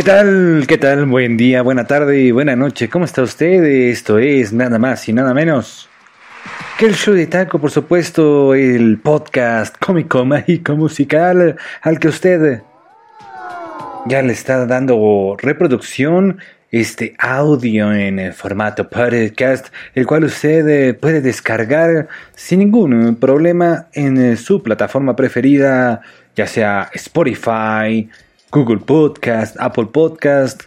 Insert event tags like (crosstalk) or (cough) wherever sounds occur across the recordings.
¿Qué tal? ¿Qué tal? Buen día, buena tarde y buena noche. ¿Cómo está usted? Esto es nada más y nada menos que el show de taco, por supuesto, el podcast cómico, (laughs) mágico, musical al que usted ya le está dando reproducción este audio en formato podcast, el cual usted eh, puede descargar sin ningún problema en su plataforma preferida, ya sea Spotify, Google Podcast, Apple Podcast,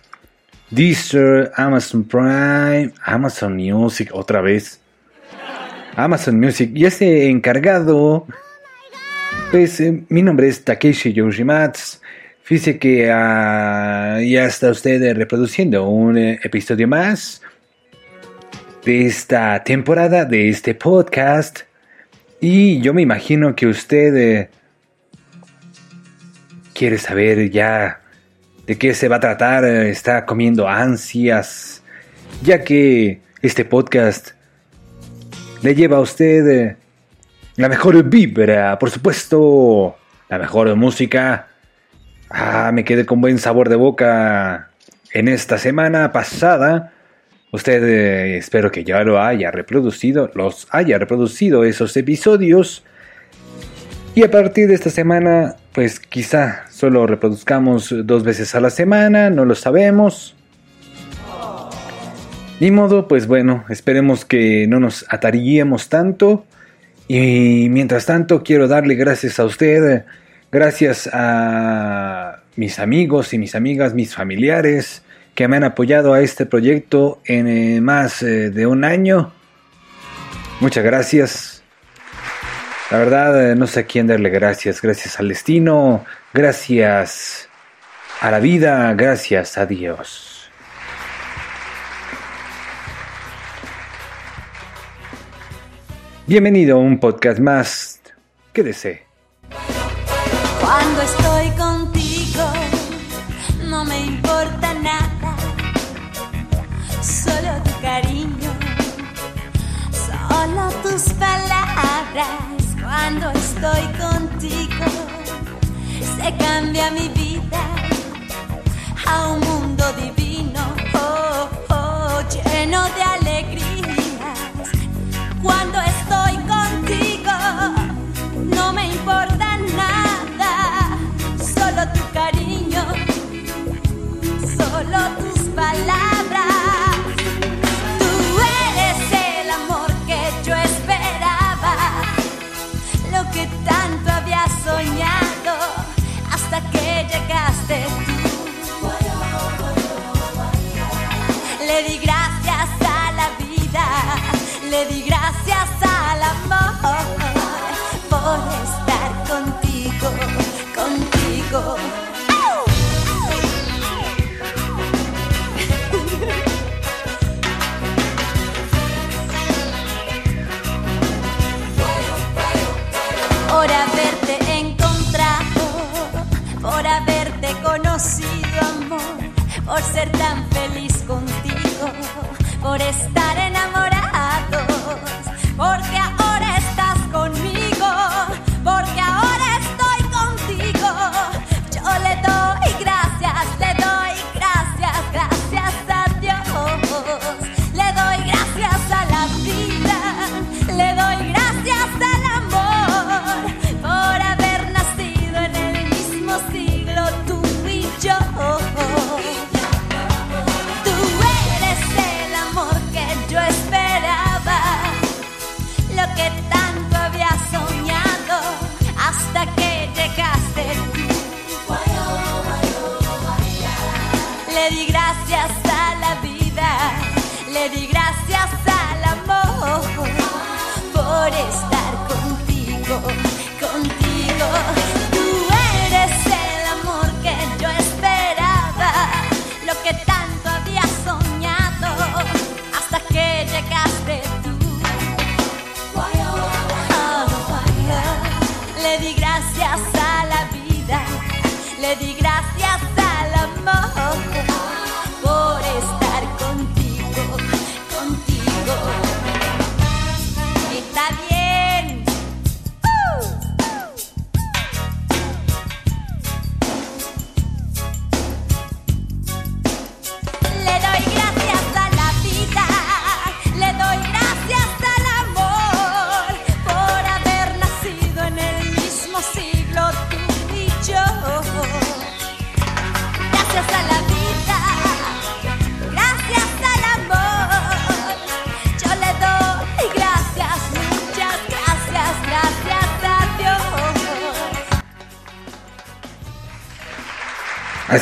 Deezer, Amazon Prime, Amazon Music, otra vez. Amazon Music. Y ese encargado, pues eh, mi nombre es Takeshi Yoshimatsu. Fíjese que ah, ya está usted reproduciendo un eh, episodio más de esta temporada, de este podcast. Y yo me imagino que usted eh, quiere saber ya de qué se va a tratar, está comiendo ansias, ya que este podcast le lleva a usted eh, la mejor vibra, por supuesto, la mejor música Ah, me quedé con buen sabor de boca en esta semana pasada. Usted eh, espero que ya lo haya reproducido, los haya reproducido esos episodios. Y a partir de esta semana, pues quizá solo reproduzcamos dos veces a la semana, no lo sabemos. Ni modo, pues bueno, esperemos que no nos ataríamos tanto. Y mientras tanto, quiero darle gracias a usted Gracias a mis amigos y mis amigas, mis familiares que me han apoyado a este proyecto en eh, más eh, de un año. Muchas gracias. La verdad, eh, no sé a quién darle gracias. Gracias al destino, gracias a la vida, gracias a Dios. Bienvenido a un podcast más. Quédese. Cuando estoy estoy contigo se cambia mi vida a un mundo divino, oh, oh, lleno de alegrías. Cuando Le di gracias a la vida, le di gracias al amor por estar contigo, contigo. Por haberte encontrado, por haberte conocido, amor, por ser tan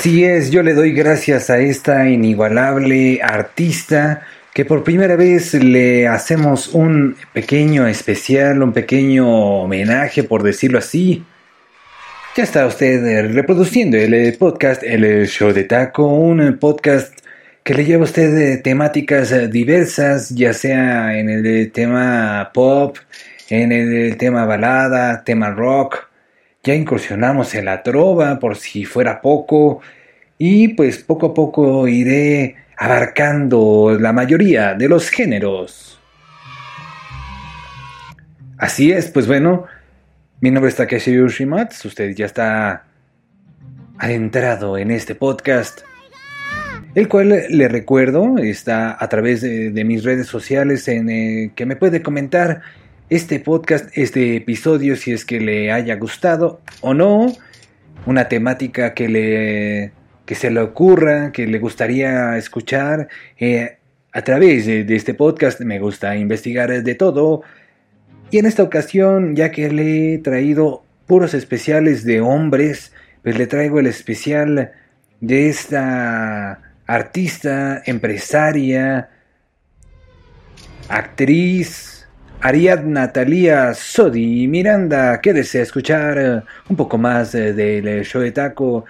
Así es, yo le doy gracias a esta inigualable artista que por primera vez le hacemos un pequeño especial, un pequeño homenaje, por decirlo así. Ya está usted eh, reproduciendo el podcast El Show de Taco, un podcast que le lleva a usted eh, temáticas eh, diversas, ya sea en el tema pop, en el tema balada, tema rock. Ya incursionamos en la trova, por si fuera poco, y pues poco a poco iré abarcando la mayoría de los géneros. Así es, pues bueno, mi nombre es Takeshi Yoshimatsu, usted ya está adentrado en este podcast, el cual le recuerdo está a través de, mis redes sociales en eh, que me puede comentar este podcast, este episodio, si es que le haya gustado o no, una temática que le que se le ocurra, que le gustaría escuchar. Eh, a través de, este podcast me gusta investigar de todo. Y en esta ocasión, ya que le he traído puros especiales de hombres, pues le traigo el especial de esta artista, empresaria, actriz, Ariadna Talía Sodi Miranda, que desea escuchar un poco más del show de taco.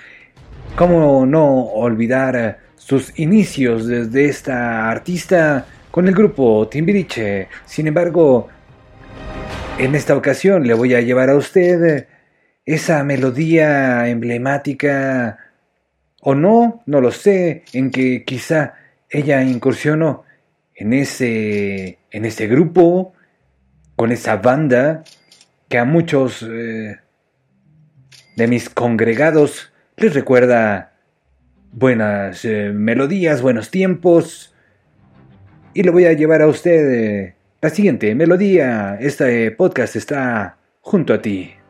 ¿Cómo no olvidar sus inicios desde esta artista con el grupo Timbiriche? Sin embargo, en esta ocasión le voy a llevar a usted esa melodía emblemática. O no, no lo sé, en que quizá ella incursionó en ese en ese grupo con esa banda que a muchos eh, de mis congregados les recuerda buenas eh, melodías, buenos tiempos. Y le voy a llevar a usted eh, la siguiente melodía. Este podcast está junto a ti.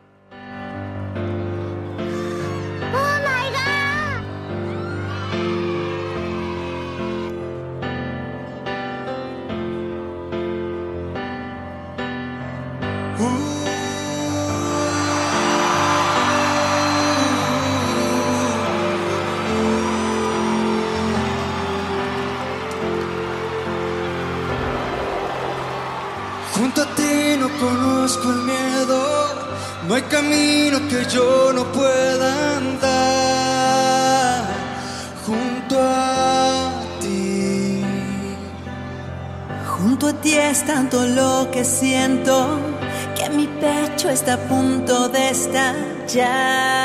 家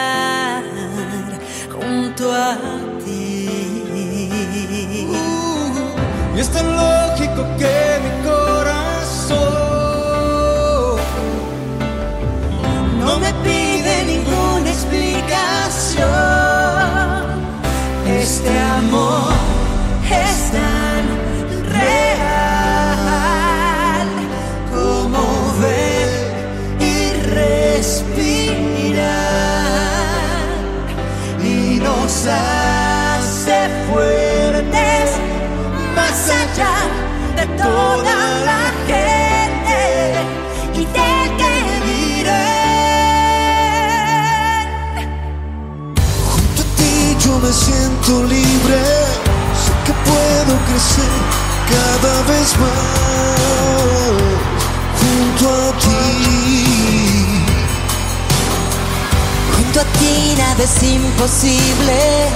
es imposible,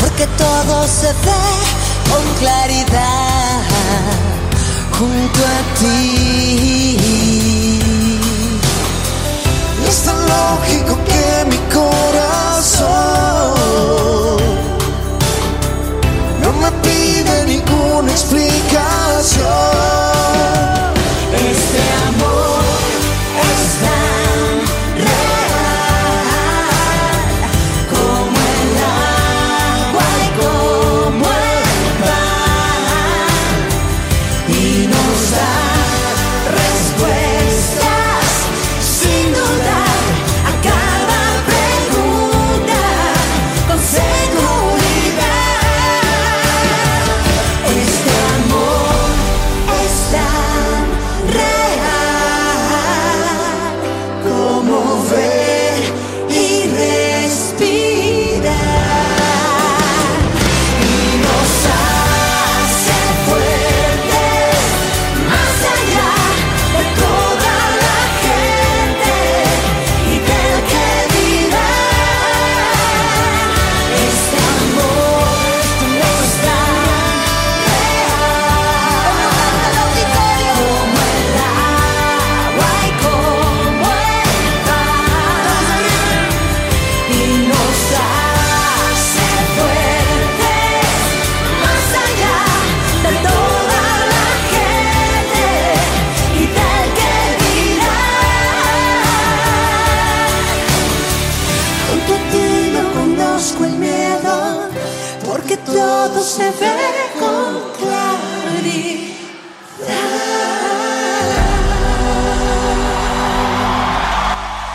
porque todo se ve con claridad junto a ti. Y es tan lógico que mi corazón no me pide ninguna explicación. Este amor está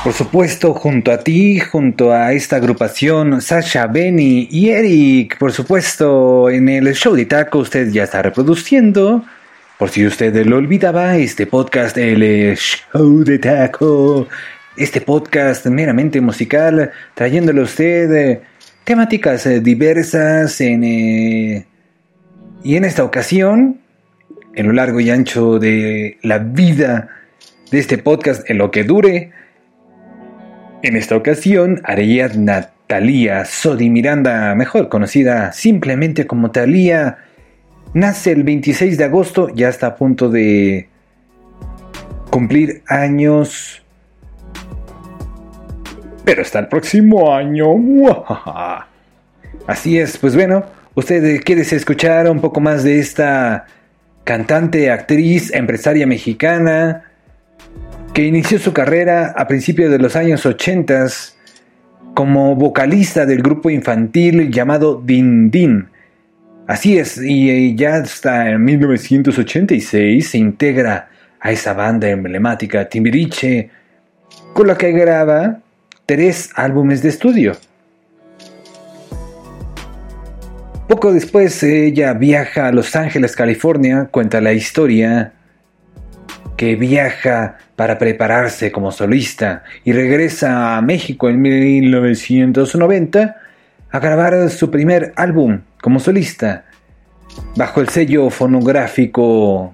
Por supuesto, junto a ti, junto a esta agrupación, Sasha, Benny y Eric, por supuesto, en el show de taco usted ya está reproduciendo. Por si usted lo olvidaba, este podcast, el show de taco, este podcast meramente musical, trayéndole a usted eh, temáticas eh, diversas en, eh, y en esta ocasión, en lo largo y ancho de la vida de este podcast, en lo que dure, en esta ocasión, Ariadna Talía Sodi Miranda, mejor conocida simplemente como Talía, nace el 26 de agosto, ya está a punto de cumplir años, pero hasta el próximo año. (laughs) Así es, pues bueno, usted quiere escuchar un poco más de esta cantante, actriz, empresaria mexicana, que inició su carrera a principios de los años 80 como vocalista del grupo infantil llamado Din Din. Así es, y ya hasta en 1986 se integra a esa banda emblemática Timbiriche, con la que graba tres álbumes de estudio. Poco después ella viaja a Los Ángeles, California, cuenta la historia que viaja para prepararse como solista y regresa a México en 1990 a grabar su primer álbum como solista bajo el sello fonográfico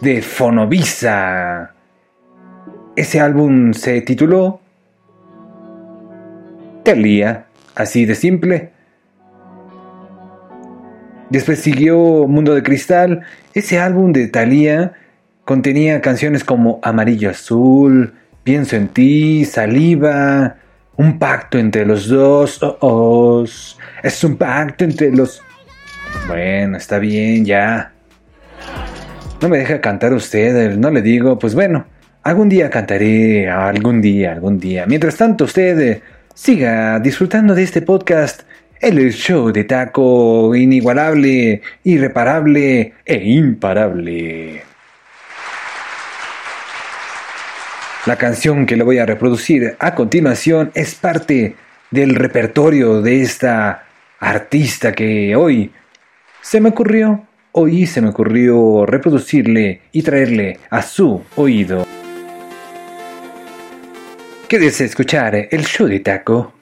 de Fonovisa. Ese álbum se tituló Telia, así de simple. Después siguió Mundo de Cristal. Ese álbum de Thalía contenía canciones como Amarillo Azul, Pienso en ti, Saliva, Un pacto entre los dos. Oh, oh, es un pacto entre los... Bueno, está bien, ya. No me deja cantar usted, no le digo, pues bueno, algún día cantaré, algún día, algún día. Mientras tanto, usted eh, siga disfrutando de este podcast el show de taco inigualable, irreparable e imparable. La canción que le voy a reproducir a continuación es parte del repertorio de esta artista que hoy se me ocurrió, hoy se me ocurrió reproducirle y traerle a su oído. Quédese escuchar el show de taco.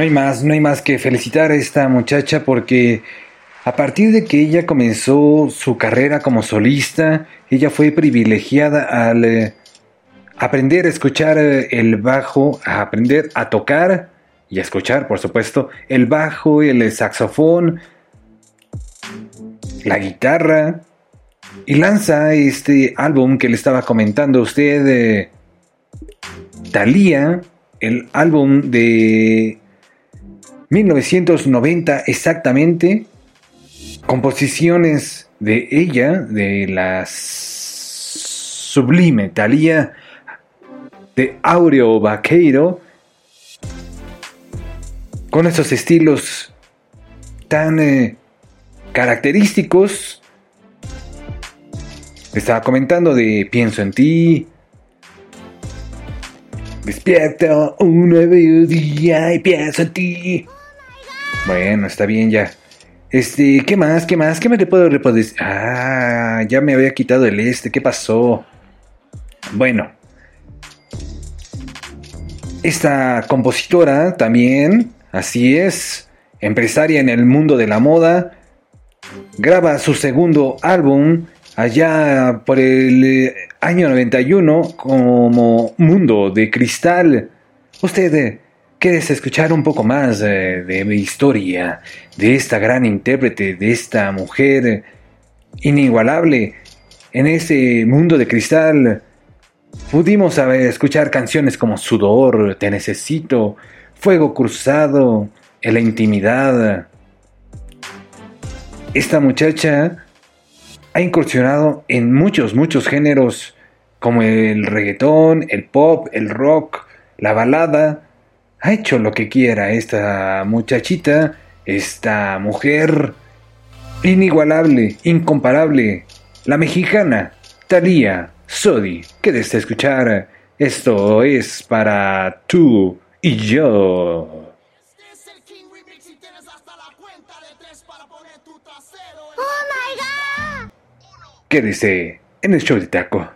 No hay más, no hay más que felicitar a esta muchacha porque a partir de que ella comenzó su carrera como solista, ella fue privilegiada al eh, aprender a escuchar eh, el bajo, a aprender a tocar y a escuchar, por supuesto, el bajo, el saxofón, la guitarra, y lanza este álbum que le estaba comentando a usted, eh, Thalía, el álbum de 1990 exactamente, composiciones de ella, de la sublime Thalía, de Aureo Vaqueiro, con esos estilos tan eh, característicos. Estaba comentando de Pienso en ti, Despierto un nuevo día y pienso en ti. Bueno, está bien ya. Este, ¿qué más? ¿Qué más? ¿Qué me te puedo decir? Ah, ya me había quitado el este. ¿Qué pasó? Bueno. Esta compositora también, así es, empresaria en el mundo de la moda, graba su segundo álbum allá por el eh, año 91 como Mundo de Cristal. Usted eh, quiere escuchar un poco más eh, de mi historia, de esta gran intérprete, de esta mujer inigualable en ese mundo de cristal. Pudimos escuchar canciones como Sudor, Te Necesito, Fuego Cruzado, En la Intimidad. Esta muchacha ha incursionado en muchos, muchos géneros como el reggaetón, el pop, el rock, la balada. Ha hecho lo que quiera esta muchachita, esta mujer inigualable, incomparable, la mexicana, Thalía Sodi. Que desea escuchar. Esto es para tú y yo. Este. ¡Oh, my God! Quédese en el show de taco.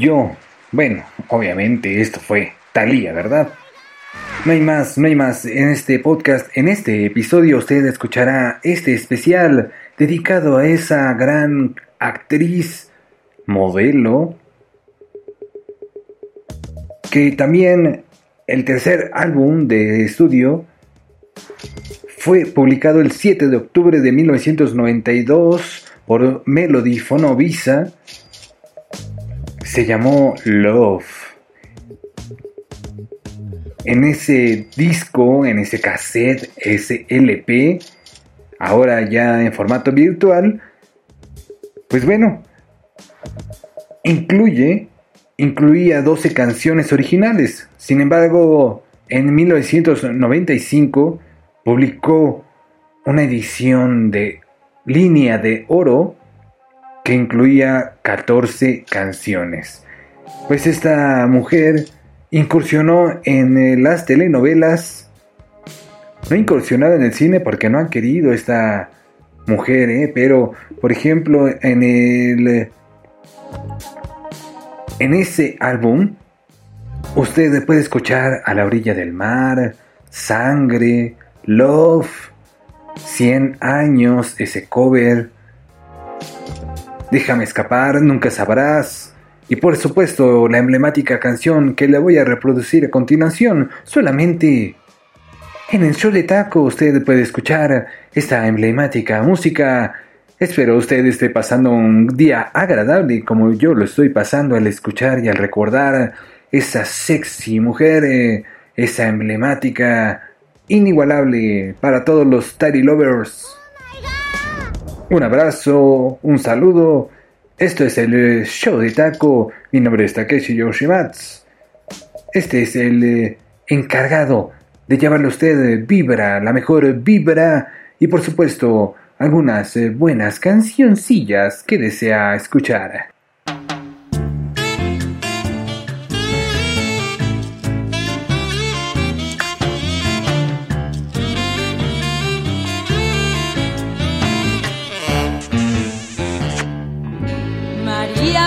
Yo. Bueno, obviamente esto fue Talía, ¿verdad? No hay más, no hay más. En este podcast, en este episodio, usted escuchará este especial dedicado a esa gran actriz, modelo, que también el tercer álbum de estudio fue publicado el 7 de octubre de 1992 por Melody Fonovisa. Se llamó Love. En ese disco, en ese cassette, ese LP, ahora ya en formato virtual, pues bueno, incluye, incluía 12 canciones originales. Sin embargo, en 1995 publicó una edición de línea de oro que incluía 14 canciones. Pues esta mujer incursionó en eh, las telenovelas, no incursionado en el cine porque no han querido esta mujer, ¿eh? pero por ejemplo en el en ese álbum usted puede escuchar a la orilla del mar, sangre, love, 100 años, ese cover, déjame escapar, nunca sabrás. Y por supuesto la emblemática canción que le voy a reproducir a continuación, solamente en el show de taco usted puede escuchar esta emblemática música. Espero usted esté pasando un día agradable como yo lo estoy pasando al escuchar y al recordar esa sexy mujer, eh, esa emblemática, inigualable para todos los Teddy Lovers. Un abrazo, un saludo. Esto es el eh, show de taco. Mi nombre es Takeshi Yoshimatsu. Este es el eh, encargado de llevarle a usted eh, vibra, la mejor vibra y por supuesto algunas buenas cancioncillas que desea escuchar.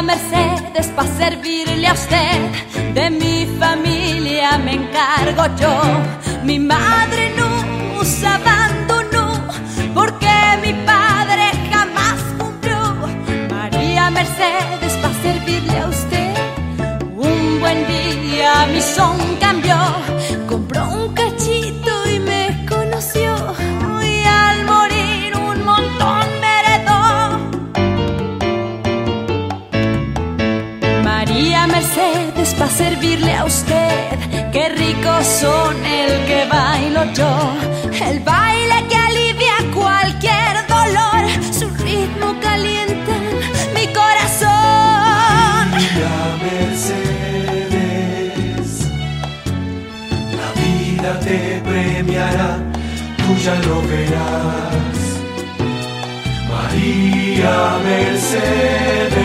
Mercedes, para servirle a usted, de mi familia me encargo yo. Mi madre no nos abandonó, porque mi padre jamás cumplió. María Mercedes, para servirle a usted, un buen día mi son cambió, compró un cachito para servirle a usted. Qué rico son el que bailo yo. El baile que alivia cualquier dolor. Su ritmo calienta mi corazón. María Mercedes, la vida te premiará, tú ya lo verás. María Mercedes,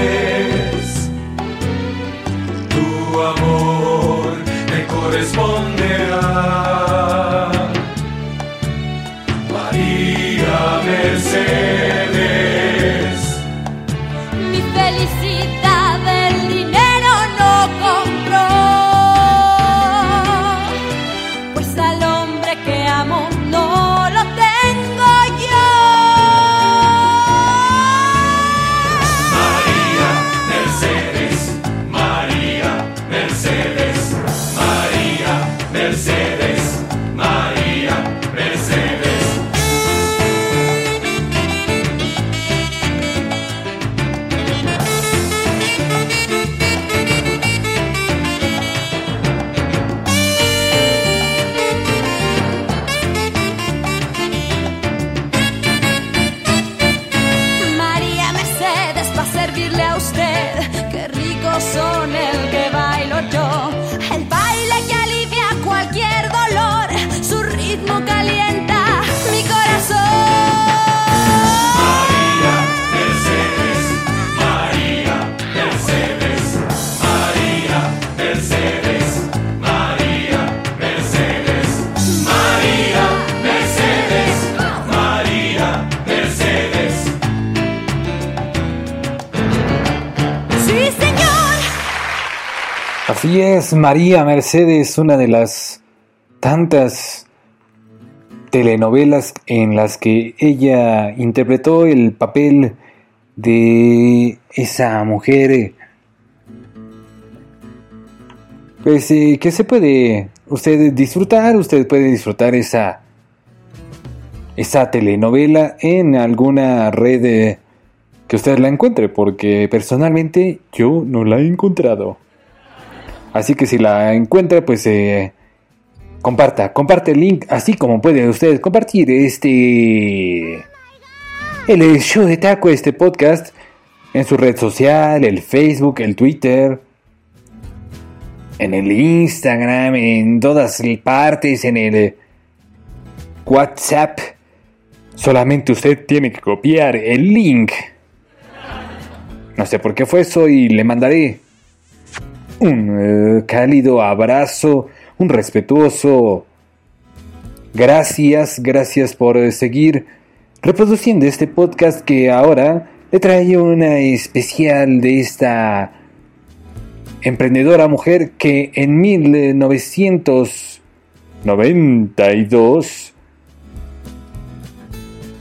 tu amor me corresponderá. María Mercedes. María Mercedes, una de las tantas telenovelas en las que ella interpretó el papel de esa mujer eh, pues eh, que se puede usted disfrutar, usted puede disfrutar esa esa telenovela en alguna red eh, que usted la encuentre, porque personalmente yo no la he encontrado. Así que si la encuentra, pues eh, comparta, comparte el link, así como puede usted compartir este el show de taco, este podcast en su red social, el Facebook, el Twitter, en el Instagram, en todas partes, en el WhatsApp. Solamente usted tiene que copiar el link. No sé por qué fue eso y le mandaré un eh, cálido abrazo, un respetuoso gracias, gracias por eh, seguir reproduciendo este podcast que ahora le trae una especial de esta emprendedora mujer que en 1992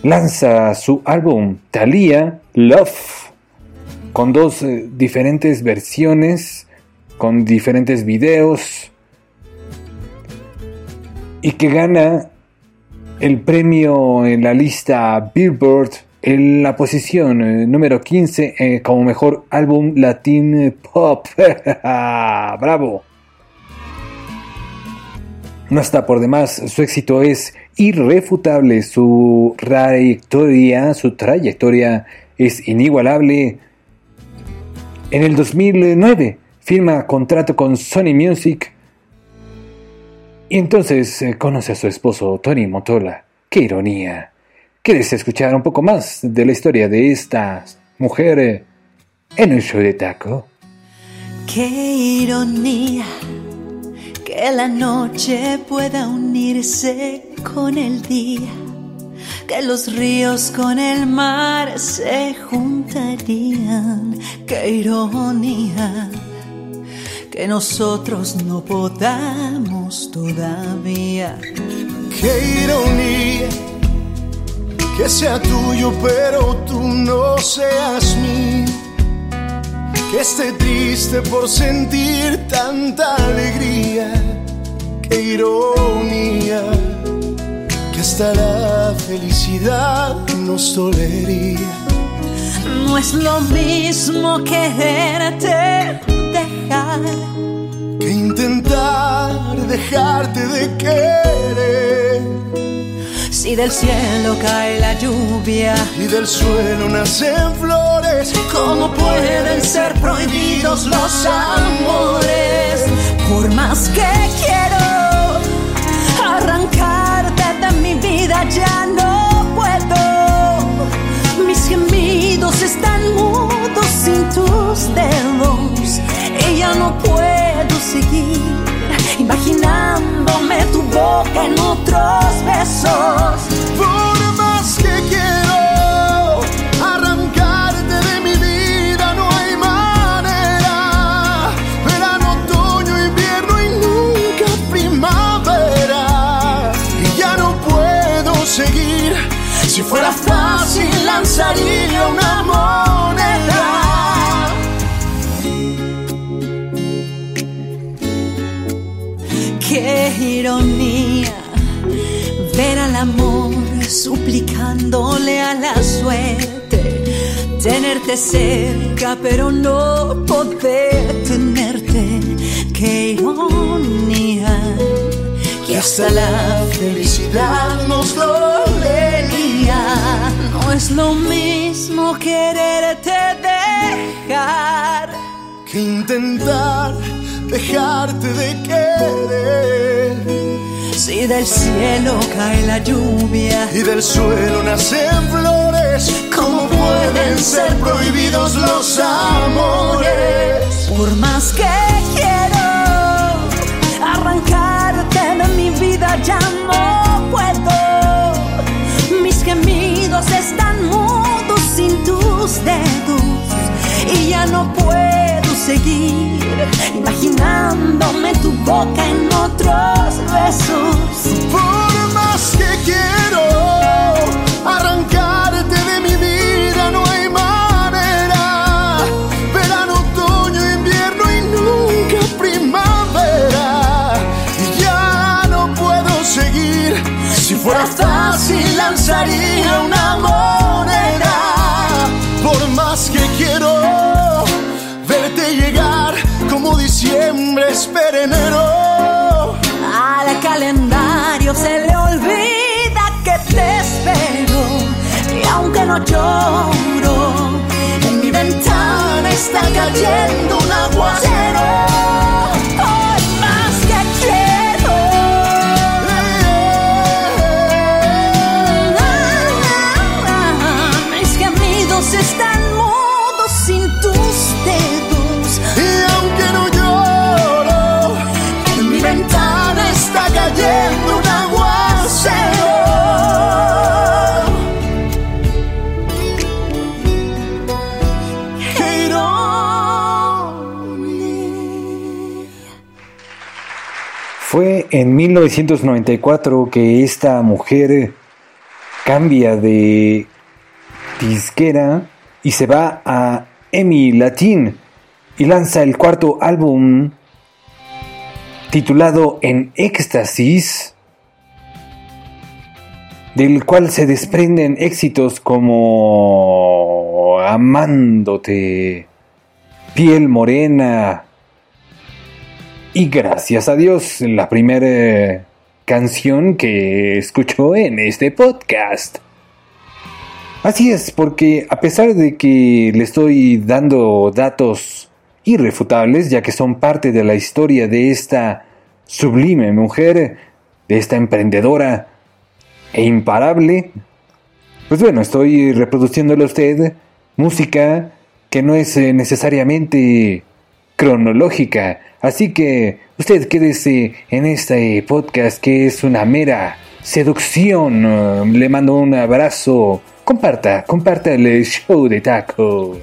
lanza su álbum Thalia Love con dos eh, diferentes versiones, con diferentes videos y que gana el premio en la lista Billboard en la posición eh, número 15 eh, como mejor álbum latin pop. (laughs) ¡Bravo! No está por demás, su éxito es irrefutable, su trayectoria, su trayectoria es inigualable. En el 2009 firma contrato con Sony Music y entonces eh, conoce a su esposo Tony Motola. ¡Qué ironía! ¿Quieres escuchar un poco más de la historia de esta mujer eh, en el show de taco? Qué ironía que la noche pueda unirse con el día, que los ríos con el mar se juntarían. Qué ironía que nosotros no podamos todavía. Qué ironía que sea tuyo, pero tú no seas mío. Que esté triste por sentir tanta alegría. Qué ironía que hasta la felicidad nos dolería. No es lo mismo quererte dejar Que intentar dejarte de querer si del cielo cae la lluvia. y del suelo nacen flores. ¿Cómo pueden ser prohibidos los amores? Por más que quiero arrancarte de mi vida, ya no puedo. Mis gemidos están mudos sin tus dedos ya no puedo seguir imaginándome tu boca en otros besos. Por más que quiero arrancarte de mi vida, no hay manera. Verano, otoño, invierno y nunca primavera. Y ya no puedo seguir. Si fuera fácil, lanzaría una moneda. Suplicándole a la suerte, tenerte cerca pero no poder tenerte. Qué ironía que hasta la felicidad nos dolería. No es lo mismo quererte dejar. que intentar dejarte de querer Si del cielo cae la lluvia, y del suelo nacen flores. ¿Cómo pueden ser prohibidos los amores? por más que quiero arrancarte de mi vida, ya no puedo. Mis gemidos están mudos sin tus dedos y ya no puedo seguir imaginando boca en otros besos. Por más que quiero arrancarte de mi vida, no hay manera. Verano, otoño, invierno y nunca primavera. Y ya no puedo seguir. Si fuera fácil, lanzaría una moneda. Diciembre espera enero. Al calendario se le olvida que te espero. Y aunque no lloro, en mi ventana está cayendo un aguacero. Fue en 1994 que esta mujer cambia de disquera y se va a EMI Latin y lanza el cuarto álbum titulado En Éxtasis, del cual se desprenden éxitos como Amándote, Piel Morena, y gracias a Dios, la primera canción que escuchó en este podcast. Así es, porque a pesar de que le estoy dando datos irrefutables, ya que son parte de la historia de esta sublime mujer, de esta emprendedora e imparable, pues bueno, estoy reproduciéndole a usted música que no es necesariamente cronológica. Así que usted quédese en este podcast que es una mera seducción. Le mando un abrazo. Comparta, comparta el show de taco.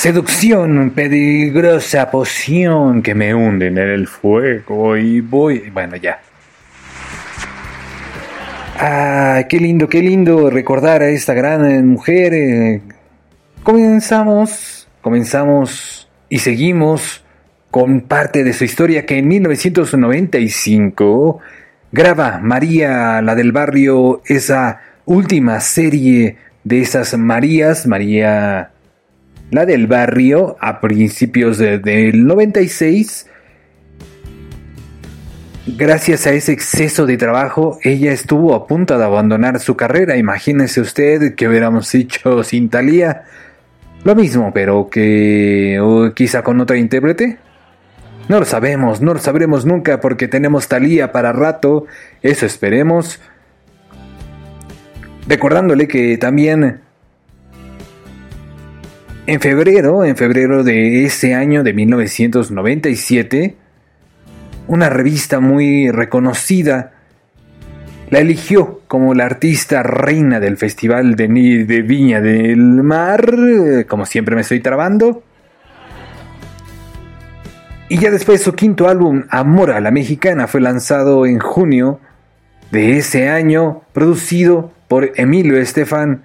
Seducción, peligrosa poción que me hunden en el fuego y voy... Bueno, ya. Ah, qué lindo, qué lindo recordar a esta gran mujer. eh. Comenzamos, comenzamos y seguimos con parte de su historia que en 1995 graba María, la del barrio, esa última serie de esas Marías, María, la del barrio, a principios de- del 96. Gracias a ese exceso de trabajo, ella estuvo a punto de abandonar su carrera. Imagínese usted que hubiéramos hecho (laughs) sin Talía. Lo mismo, pero que quizá con otra intérprete. No lo sabemos, no lo sabremos nunca porque tenemos Talía para rato. Eso esperemos. Recordándole que también en febrero, en febrero de ese año de 1997, una revista muy reconocida la eligió como la artista reina del Festival de, Viña del Mar, como siempre me estoy trabando. Y ya después su quinto álbum, Amor a la Mexicana, fue lanzado en junio de ese año, producido por Emilio Estefan,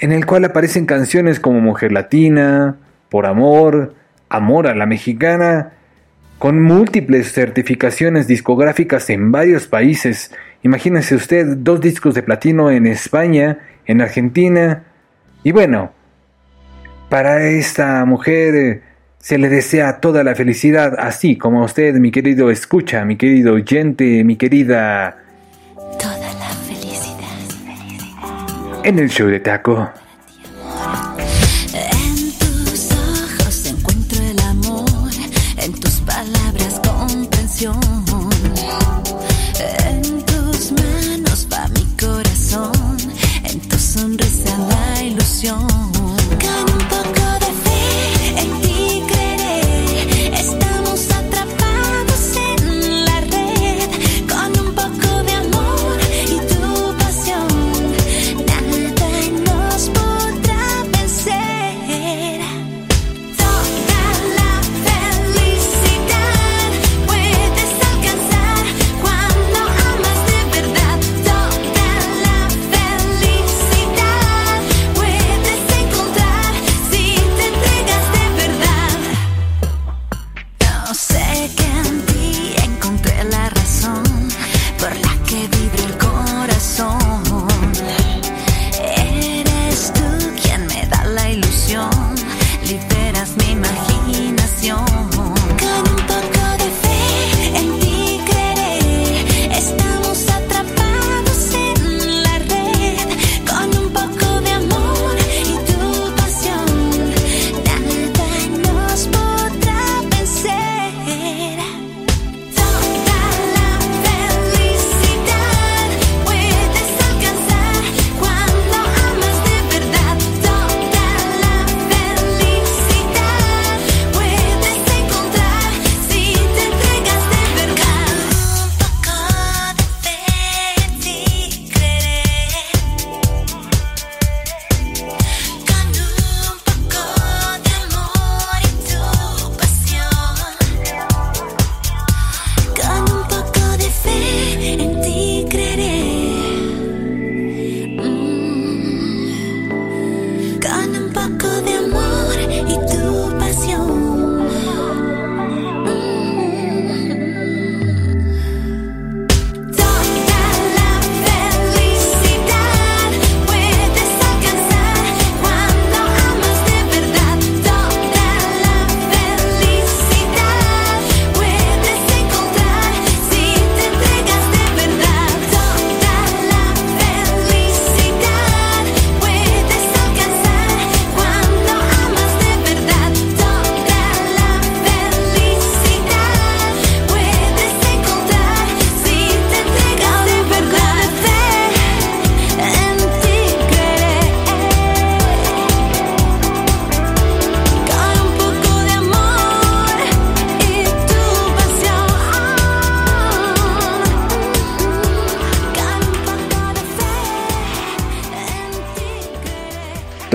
en el cual aparecen canciones como Mujer Latina, Por Amor, Amor a la Mexicana, con múltiples certificaciones discográficas en varios países. Imagínese usted dos discos de platino en España, en Argentina. Y bueno, para esta mujer eh, se le desea toda la felicidad, así como a usted, mi querido escucha, mi querido oyente, mi querida... En el show de taco.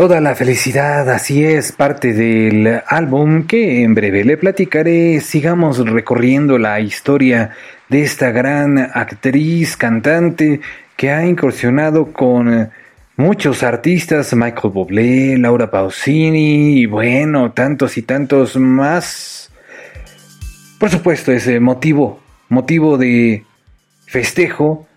Toda la felicidad, así es, parte del álbum que en breve le platicaré. Sigamos recorriendo la historia de esta gran actriz, cantante que ha incursionado con muchos artistas, Michael Bublé, Laura Pausini y bueno, tantos y tantos más. Por supuesto, ese motivo, motivo de festejo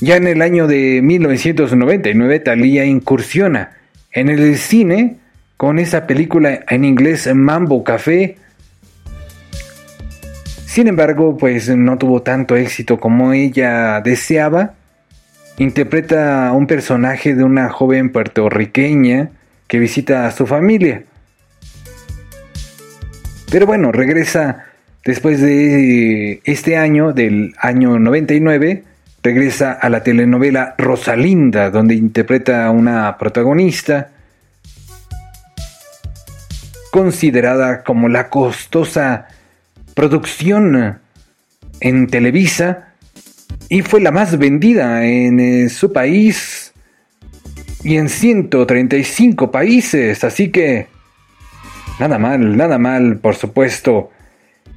ya en el año de 1999, Thalía incursiona en el cine con esa película en inglés Mambo Café. Sin embargo, pues no tuvo tanto éxito como ella deseaba. Interpreta un personaje de una joven puertorriqueña que visita a su familia. Pero bueno, regresa después de este año, del año 99, regresa a la telenovela Rosalinda, donde interpreta a una protagonista considerada como la costosa producción en Televisa y fue la más vendida en eh, su país y en 135 países, así que nada mal, nada mal, por supuesto.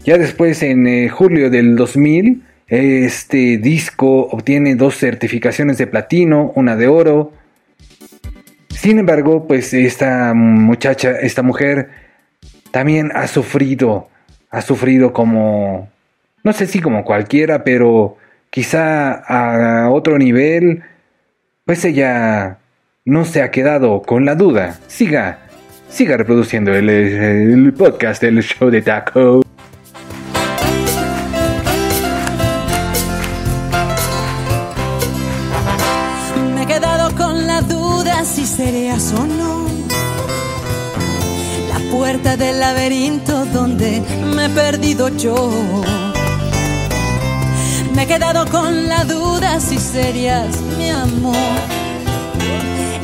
Ya después en eh, julio del 2000 este disco obtiene dos certificaciones de platino, una de oro. Sin embargo, pues esta muchacha, esta mujer, también ha sufrido, ha sufrido como, no sé si como cualquiera, pero quizá a otro nivel, pues ella no se ha quedado con la duda. Siga, siga reproduciendo el, el podcast del show de Taco. Yo. Me he quedado con la duda si serías mi amor.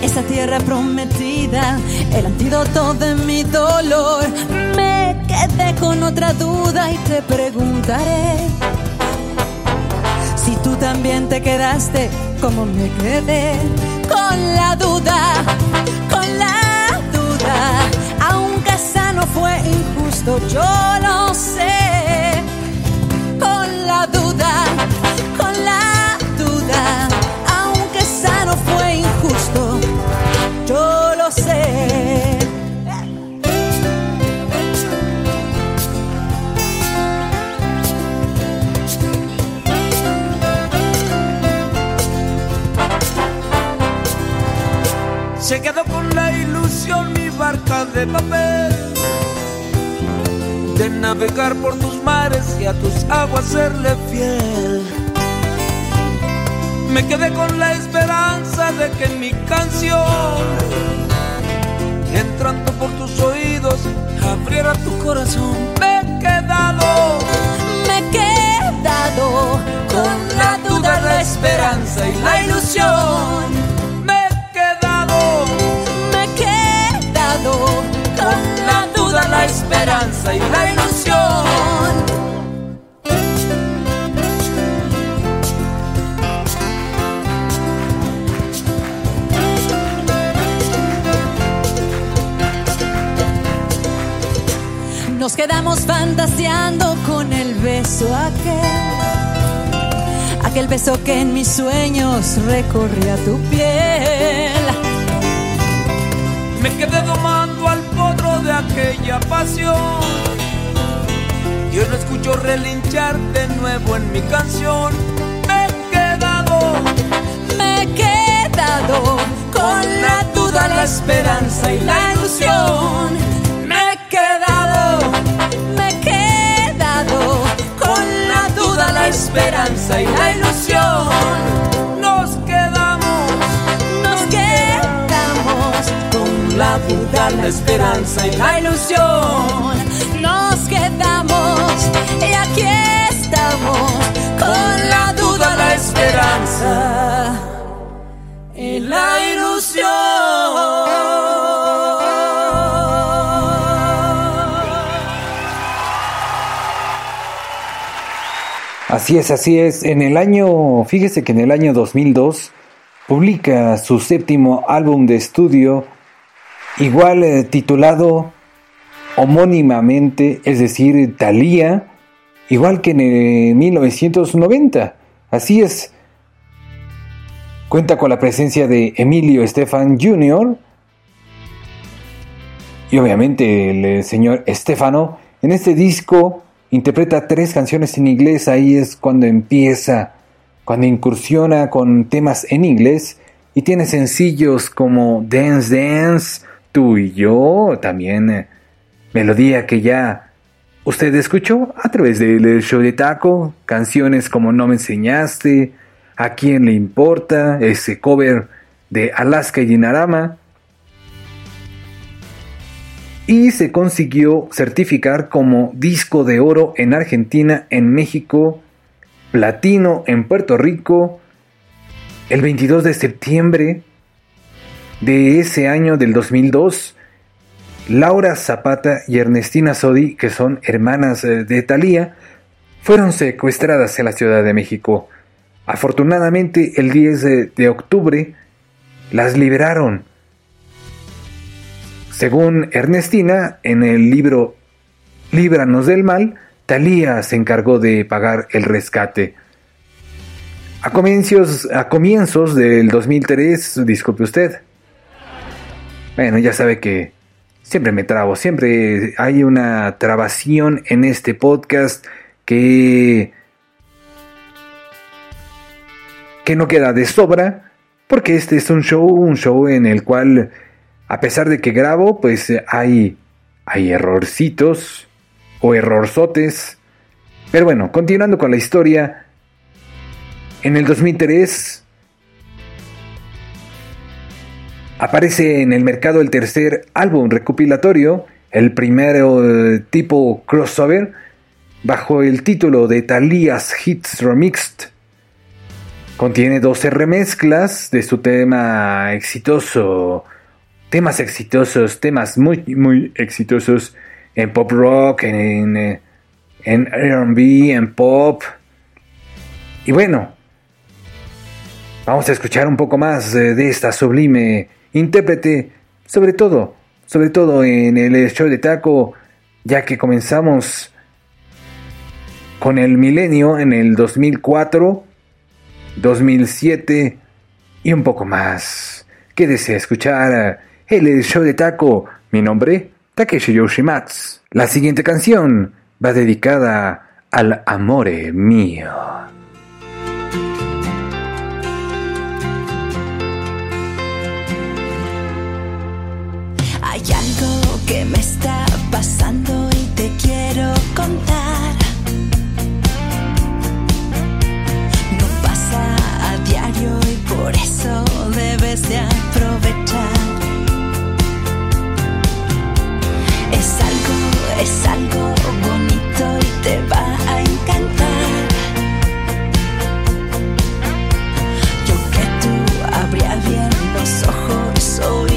Esa tierra prometida, el antídoto de mi dolor. Me quedé con otra duda y te preguntaré si tú también te quedaste como me quedé con la duda, con la fue injusto, yo lo sé, con la duda, con la duda, aunque esa no fue injusto, yo lo sé. Se quedó con la ilusión mi barca de papel navegar por tus mares y a tus aguas serle fiel. Me quedé con la esperanza de que mi canción, entrando por tus oídos, abriera tu corazón. Me he quedado, me he quedado con la duda, la esperanza y la ilusión. con la la esperanza y la ilusión. Nos quedamos fantaseando con el beso aquel, aquel beso que en mis sueños recorría tu piel me quedé domando aquella pasión. Y hoy no escucho relinchar de nuevo en mi canción. Me he quedado, me he quedado con la duda, la esperanza y la ilusión. Me he quedado, me he quedado con la duda, la esperanza y la ilusión. La duda, la esperanza y la ilusión. Nos quedamos y aquí estamos con la duda, la esperanza y la ilusión. Así es, así es. En el año, fíjese que en el año 2002 publica su séptimo álbum de estudio, igual eh, titulado homónimamente, es decir, Thalía, igual que en el 1990. Así es. Cuenta con la presencia de Emilio Estefan Jr. y obviamente el eh, señor Estefano. En este disco interpreta tres canciones en inglés, ahí es cuando empieza, cuando incursiona con temas en inglés y tiene sencillos como Dance Dance, Tú y yo, también eh, melodía que ya usted escuchó a través del show de Taco, canciones como No me enseñaste, ¿A quién le importa? Ese cover de Alaska y Dinarama. Y se consiguió certificar como disco de oro en Argentina, en México, platino en Puerto Rico, el 22 de septiembre de ese año del 2002. Laura Zapata y Ernestina Sodi, que son hermanas eh, de Thalía, fueron secuestradas en la Ciudad de México. Afortunadamente, el 10 de, de octubre las liberaron. Según Ernestina, en el libro Líbranos del Mal, Talía se encargó de pagar el rescate. A comienzos, a comienzos del 2003, disculpe usted. Bueno, ya sabe que siempre me trabo, siempre hay una trabación en este podcast que que no queda de sobra, porque este es un show, un show en el cual, a pesar de que grabo, pues hay, hay errorcitos o errorzotes. Pero bueno, continuando con la historia, en el 2003 aparece en el mercado el tercer álbum recopilatorio, el primero eh, tipo crossover, bajo el título de Thalía's Hits Remixed Contiene 12 remezclas de su tema exitoso, temas exitosos, temas muy, muy exitosos en pop rock, en, en RB, en pop. Y bueno, vamos a escuchar un poco más de esta sublime intérprete, sobre todo, sobre todo en el show de taco, ya que comenzamos con el milenio en el 2004 2007 y un poco más. Quédese a escuchar el show de Taco. Mi nombre, Takeshi Yoshimatsu. La siguiente canción va dedicada al amore mío. Hay algo que me está pasando y te quiero contar. No pasa a diario y por eso debes de aprovechar. Es algo, es algo bonito y te va a encantar. Yo que tú abría bien los ojos, oídos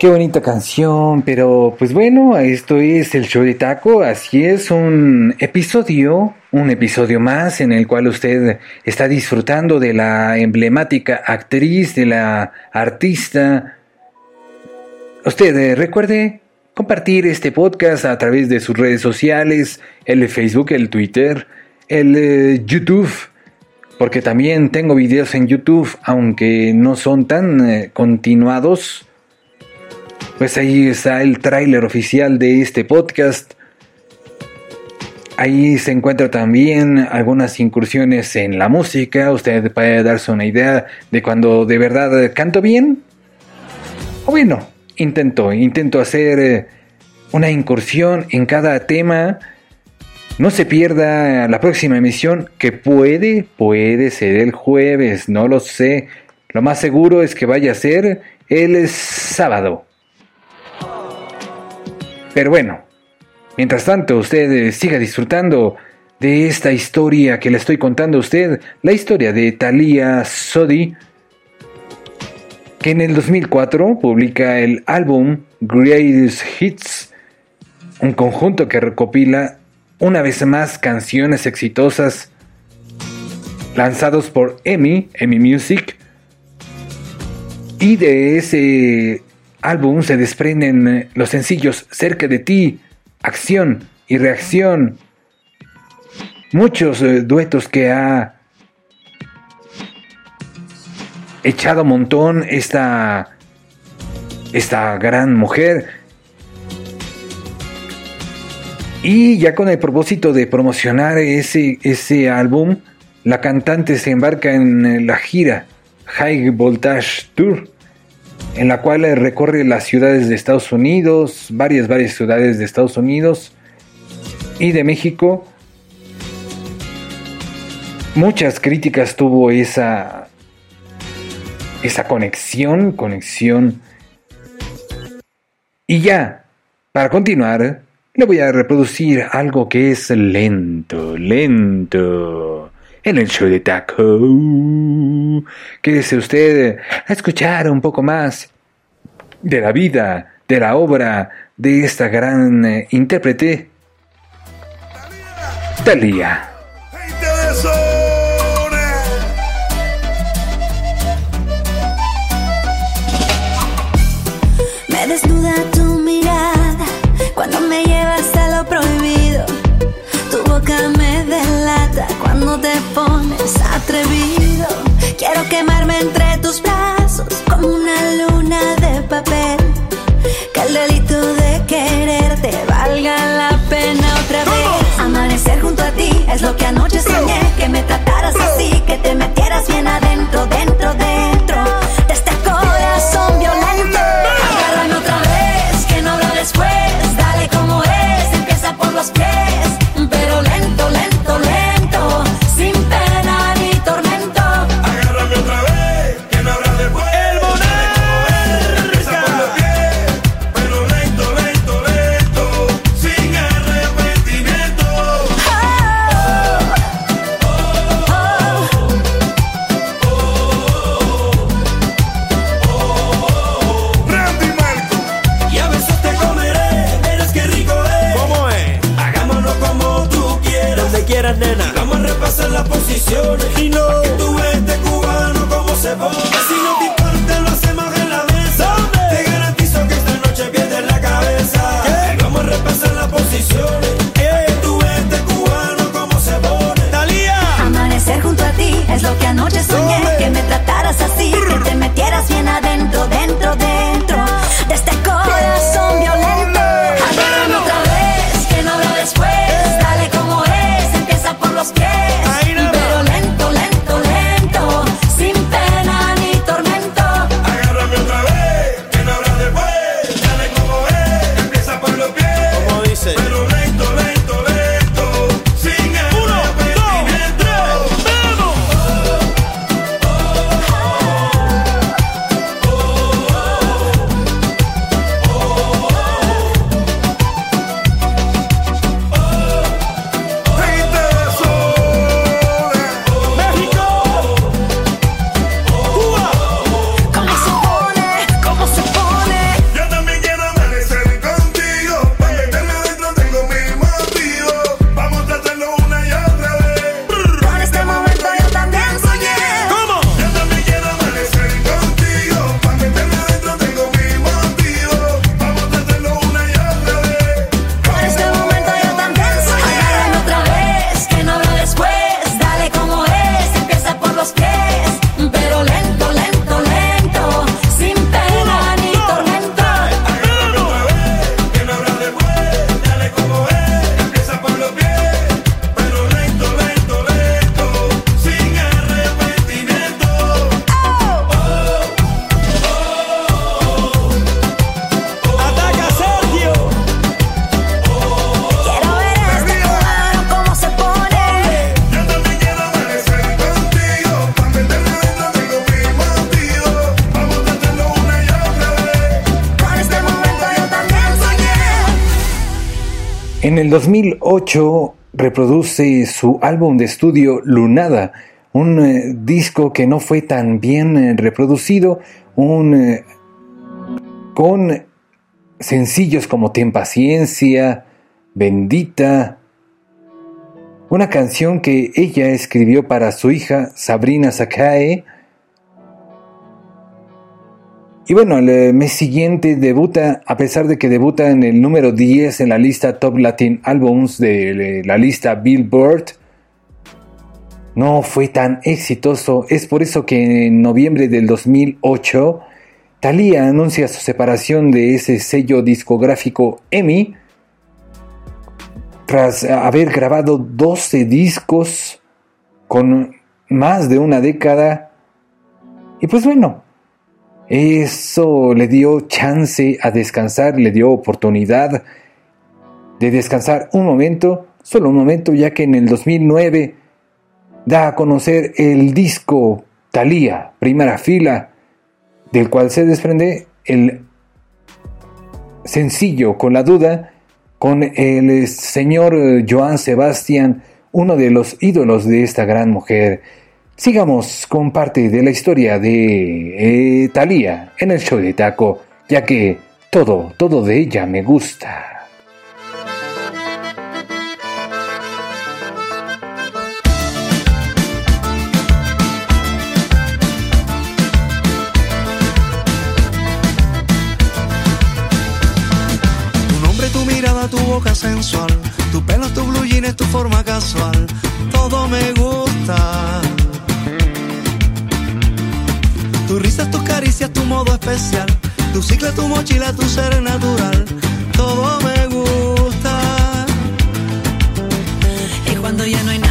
qué bonita canción, pero pues bueno, esto es el show de taco, así es un episodio, un episodio más en el cual usted está disfrutando de la emblemática actriz, de la artista. Usted eh, recuerde compartir este podcast a través de sus redes sociales, el Facebook, el Twitter, el eh, YouTube, porque también tengo videos en YouTube, aunque no son tan eh, continuados. Pues ahí está el tráiler oficial de este podcast. Ahí se encuentra también algunas incursiones en la música. Usted puede darse una idea de cuando de verdad canto bien. O bueno, intento, intento hacer eh, una incursión en cada tema. No se pierda la próxima emisión que puede, puede ser el jueves, no lo sé. Lo más seguro es que vaya a ser el sábado. Pero bueno, mientras tanto usted eh, siga disfrutando de esta historia que le estoy contando a usted, la historia de Thalia Sodi, que en el 2004 publica el álbum Greatest Hits, un conjunto que recopila una vez más canciones exitosas lanzados por EMI, EMI Music, y de ese álbum se desprenden eh, los sencillos Cerca de ti, Acción y Reacción. Muchos eh, duetos que ha echado montón esta, esta gran mujer. Y ya con el propósito de promocionar ese, ese álbum, la cantante se embarca en eh, la gira High Voltage Tour en la cual recorre las ciudades de Estados Unidos, varias, varias ciudades de Estados Unidos y de México. Muchas críticas tuvo esa, esa conexión, conexión. Y ya, para continuar, le voy a reproducir algo que es lento, lento en el show de Taco. Quédese usted a escuchar un poco más de la vida, de la obra de esta gran eh, intérprete, Thalía. Atrevido. Quiero quemarme entre tus brazos como una luna de papel. Que el delito de quererte valga la pena otra vez. Amanecer junto a ti es lo que anoche soñé. Que me trataras así, que te metieras bien adentro, dentro, dentro En el 2008 reproduce su álbum de estudio Lunada, un eh, disco que no fue tan bien eh, reproducido, un, eh, con sencillos como Ten paciencia, Bendita, una canción que ella escribió para su hija Sabrina Sakae. Y bueno, el mes siguiente debuta, a pesar de que debuta en el número 10 en la lista Top Latin Albums de la lista Billboard, no fue tan exitoso. Es por eso que en noviembre del 2008, Thalía anuncia su separación de ese sello discográfico EMI tras haber grabado 12 discos con más de una década. Y pues bueno, eso le dio chance a descansar, le dio oportunidad de descansar un momento, solo un momento, ya que en el 2009 da a conocer el disco Thalía, primera fila, del cual se desprende el sencillo con la duda con el señor Joan Sebastián, uno de los ídolos de esta gran mujer. Sigamos con parte de la historia de eh, Thalía en el show de Taco, ya que todo, todo de ella me gusta. tu boca sensual, tu pelo, tu blue jeans, tu forma casual, modo especial, tu cicla, tu mochila, tu ser natural, todo me gusta. Y cuando ya no hay nadie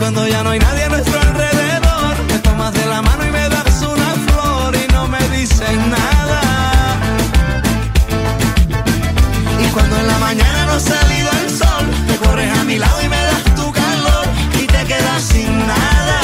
cuando ya no hay nadie a nuestro alrededor, me tomas de la mano y me das una flor y no me dices nada. Y cuando en la mañana no ha salido el sol, te corres a mi lado y me das tu calor y te quedas sin nada.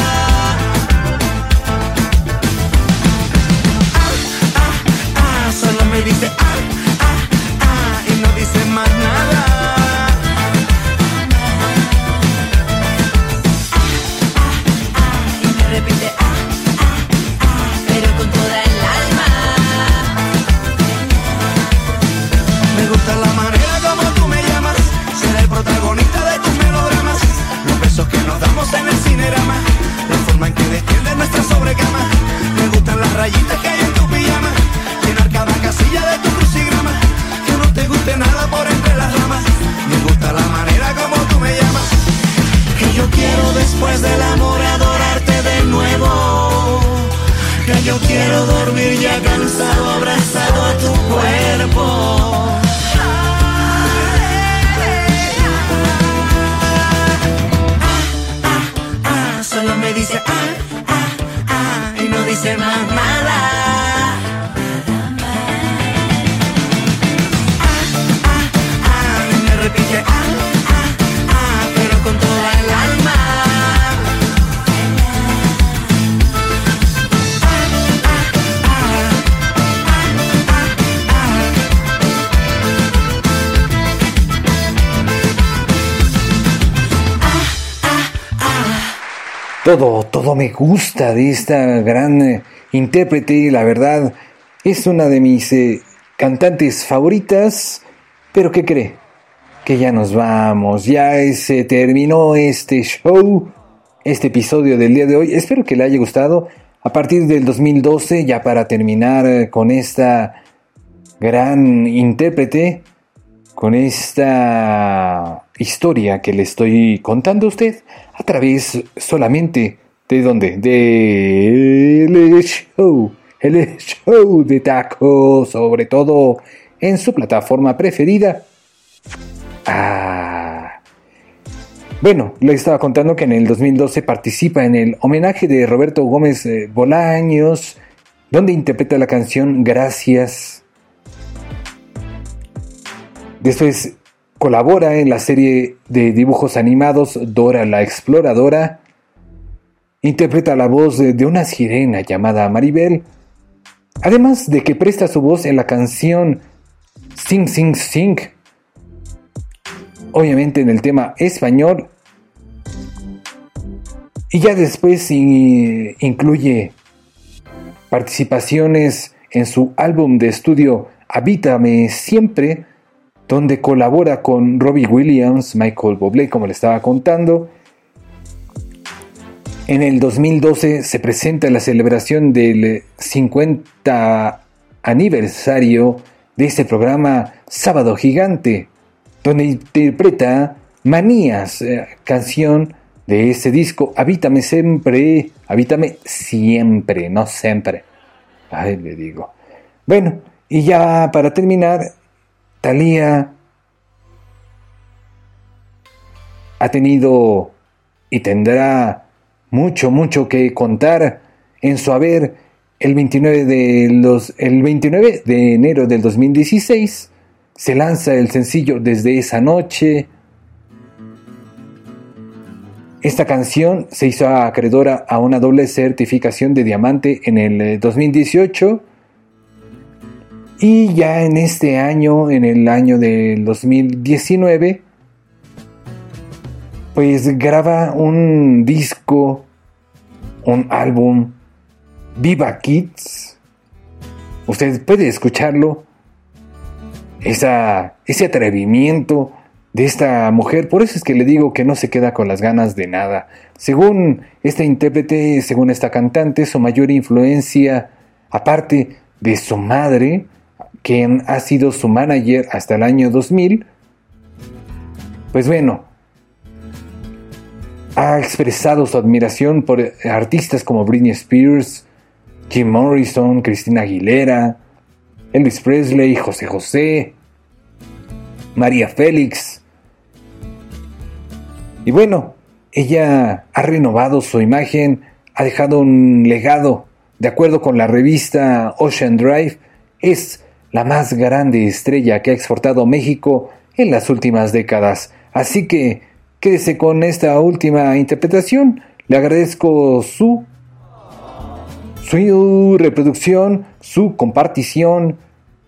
Todo, todo me gusta de esta gran eh, intérprete, la verdad, es una de mis eh, cantantes favoritas, pero ¿qué cree? Que ya nos vamos, ya se terminó este show, este episodio del día de hoy. Espero que le haya gustado. A partir del 2012, ya para terminar eh, con esta gran intérprete, con esta historia que le estoy contando a usted a través solamente de dónde? De show, el show de taco, sobre todo en su plataforma preferida. Ah. Bueno, le estaba contando que en el 2012 participa en el homenaje de Roberto Gómez eh, Bolaños, donde interpreta la canción Gracias. Después colabora en la serie de dibujos animados Dora la Exploradora. Interpreta la voz de una sirena llamada Maribel. Además de que presta su voz en la canción Sing Sing Sing. Obviamente en el tema español. Y ya después incluye participaciones en su álbum de estudio Habítame Siempre, donde colabora con Robbie Williams, Michael Bublé, como le estaba contando. En el 2012 se presenta la celebración del 50 aniversario de este programa Sábado Gigante, donde interpreta Manías, eh, canción de ese disco Habítame siempre, habítame siempre, no siempre. Ay, le digo. Bueno, y ya para terminar, Thalía ha tenido y tendrá mucho, mucho que contar en su haber el 29 de, los, el 29 de enero del 2016. Se lanza el sencillo Desde esa noche. Esta canción se hizo acreedora a una doble certificación de diamante en el eh, 2018 y ya en este año, en el año del 2019, pues graba un disco, un álbum, Viva Kids. Usted puede escucharlo. Esa, ese atrevimiento de esta mujer, por eso es que le digo que no se queda con las ganas de nada. Según este intérprete, según esta cantante, su mayor influencia, aparte de su madre, quien ha sido su manager hasta el año 2000, pues bueno, ha expresado su admiración por artistas como Britney Spears, Jim Morrison, Christina Aguilera, Elvis Presley, José José, María Félix. Y bueno, ella ha renovado su imagen, ha dejado un legado. De acuerdo con la revista Ocean Drive, es la más grande estrella que ha exportado México en las últimas décadas. Así que quédese con esta última interpretación. Le agradezco su su reproducción, su compartición,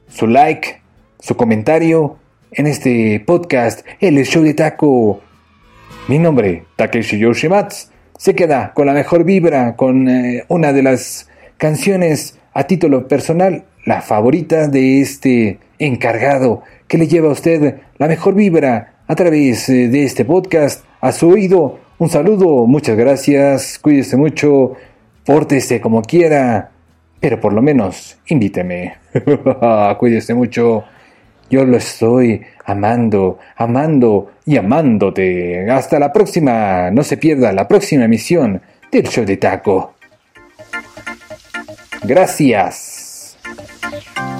su like, su comentario en este podcast, El Show de Taco. Mi nombre, Takeshi Yoshimatsu, se queda con la mejor vibra, con eh, una de las canciones a título personal, la favorita de este encargado que le lleva a usted la mejor vibra a través eh, de este podcast a su oído. Un saludo, muchas gracias, cuídese mucho, pórtese como quiera, pero por lo menos invíteme. (laughs) cuídese mucho. Yo lo estoy amando, amando y amándote. Hasta la próxima. No se pierda la próxima emisión del show de taco. Gracias. thank you